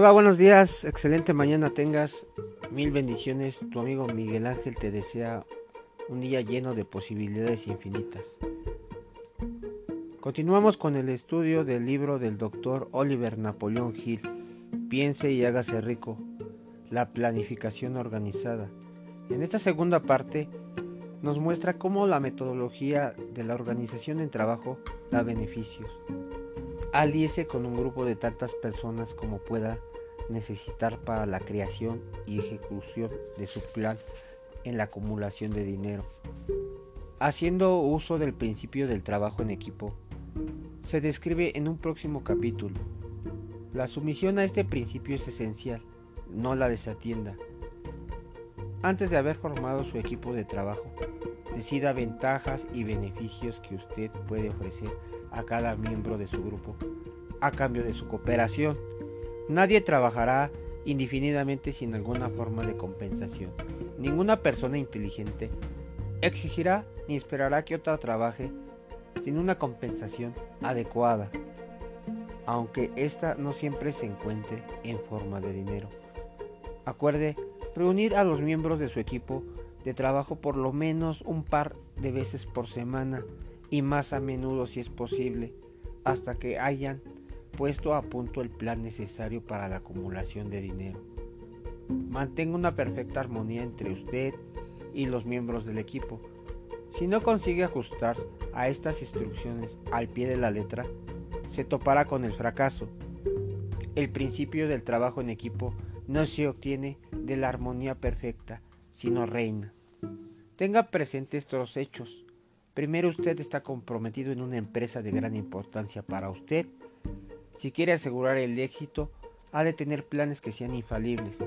Hola, buenos días, excelente mañana tengas, mil bendiciones, tu amigo Miguel Ángel te desea un día lleno de posibilidades infinitas. Continuamos con el estudio del libro del doctor Oliver Napoleón Hill, Piense y hágase rico, la planificación organizada. En esta segunda parte nos muestra cómo la metodología de la organización en trabajo da beneficios. Alíese con un grupo de tantas personas como pueda necesitar para la creación y ejecución de su plan en la acumulación de dinero. Haciendo uso del principio del trabajo en equipo, se describe en un próximo capítulo. La sumisión a este principio es esencial, no la desatienda. Antes de haber formado su equipo de trabajo, decida ventajas y beneficios que usted puede ofrecer a cada miembro de su grupo a cambio de su cooperación. Nadie trabajará indefinidamente sin alguna forma de compensación. Ninguna persona inteligente exigirá ni esperará que otra trabaje sin una compensación adecuada, aunque ésta no siempre se encuentre en forma de dinero. Acuerde reunir a los miembros de su equipo de trabajo por lo menos un par de veces por semana y más a menudo si es posible, hasta que hayan puesto a punto el plan necesario para la acumulación de dinero. Mantenga una perfecta armonía entre usted y los miembros del equipo. Si no consigue ajustar a estas instrucciones al pie de la letra, se topará con el fracaso. El principio del trabajo en equipo no se obtiene de la armonía perfecta, sino reina. Tenga presentes estos hechos. Primero usted está comprometido en una empresa de gran importancia para usted. Si quiere asegurar el éxito, ha de tener planes que sean infalibles.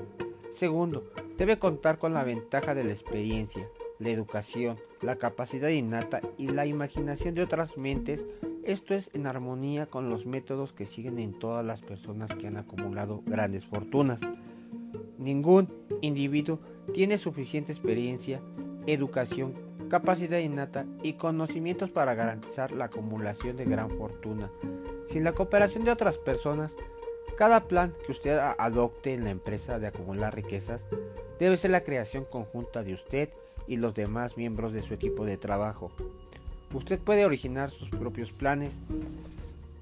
Segundo, debe contar con la ventaja de la experiencia, la educación, la capacidad innata y la imaginación de otras mentes. Esto es en armonía con los métodos que siguen en todas las personas que han acumulado grandes fortunas. Ningún individuo tiene suficiente experiencia, educación, capacidad innata y conocimientos para garantizar la acumulación de gran fortuna. Sin la cooperación de otras personas, cada plan que usted adopte en la empresa de acumular riquezas debe ser la creación conjunta de usted y los demás miembros de su equipo de trabajo. Usted puede originar sus propios planes,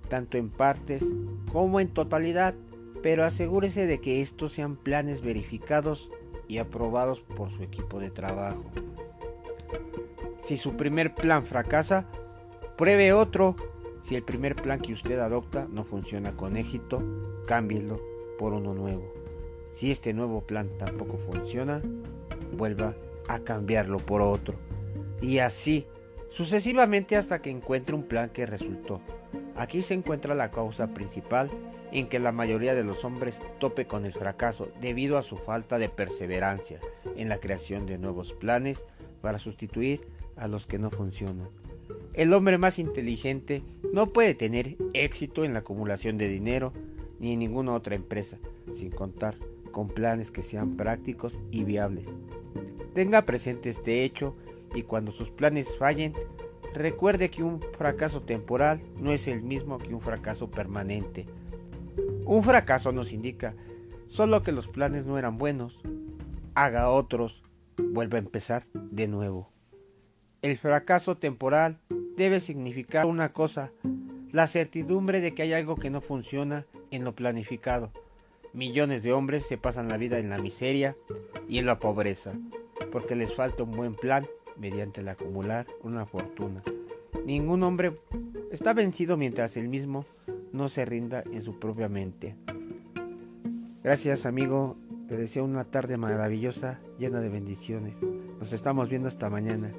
tanto en partes como en totalidad, pero asegúrese de que estos sean planes verificados y aprobados por su equipo de trabajo. Si su primer plan fracasa, pruebe otro. Si el primer plan que usted adopta no funciona con éxito, cámbielo por uno nuevo. Si este nuevo plan tampoco funciona, vuelva a cambiarlo por otro. Y así, sucesivamente hasta que encuentre un plan que resultó. Aquí se encuentra la causa principal en que la mayoría de los hombres tope con el fracaso debido a su falta de perseverancia en la creación de nuevos planes para sustituir a los que no funcionan. El hombre más inteligente no puede tener éxito en la acumulación de dinero ni en ninguna otra empresa, sin contar con planes que sean prácticos y viables. Tenga presente este hecho y cuando sus planes fallen, recuerde que un fracaso temporal no es el mismo que un fracaso permanente. Un fracaso nos indica solo que los planes no eran buenos. Haga otros, vuelva a empezar de nuevo. El fracaso temporal debe significar una cosa, la certidumbre de que hay algo que no funciona en lo planificado. Millones de hombres se pasan la vida en la miseria y en la pobreza, porque les falta un buen plan mediante el acumular una fortuna. Ningún hombre está vencido mientras él mismo no se rinda en su propia mente. Gracias amigo, te deseo una tarde maravillosa llena de bendiciones. Nos estamos viendo hasta mañana.